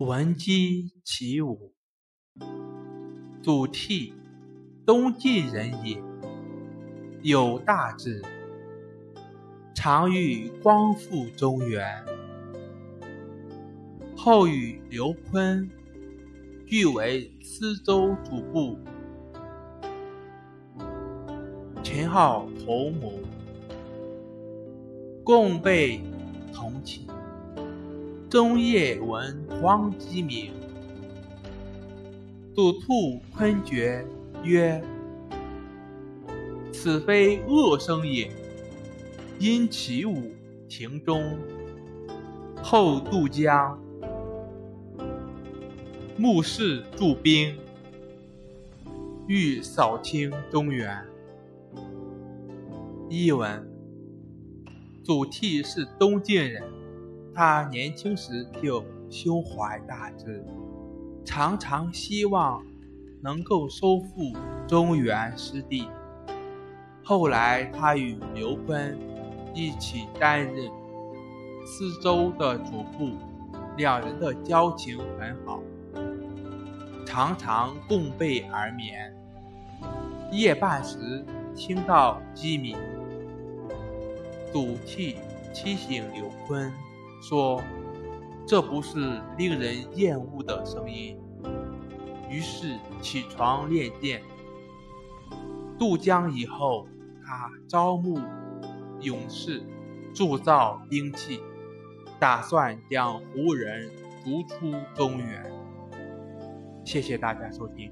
闻鸡起舞，祖逖，东晋人也，有大志，常欲光复中原。后与刘琨俱为司州主簿，秦号同母，共被同寝。中夜闻黄鸡鸣，祖兔昆绝曰：“此非恶声也。”因起舞庭中。后渡江，目视驻兵，欲扫清中原。译文：祖逖是东晋人。他年轻时就胸怀大志，常常希望能够收复中原失地。后来，他与刘坤一起担任司州的主簿，两人的交情很好，常常共被而眠。夜半时听到鸡鸣，赌气提醒刘坤。说：“这不是令人厌恶的声音。”于是起床练剑。渡江以后，他招募勇士，铸造兵器，打算将胡人逐出中原。谢谢大家收听。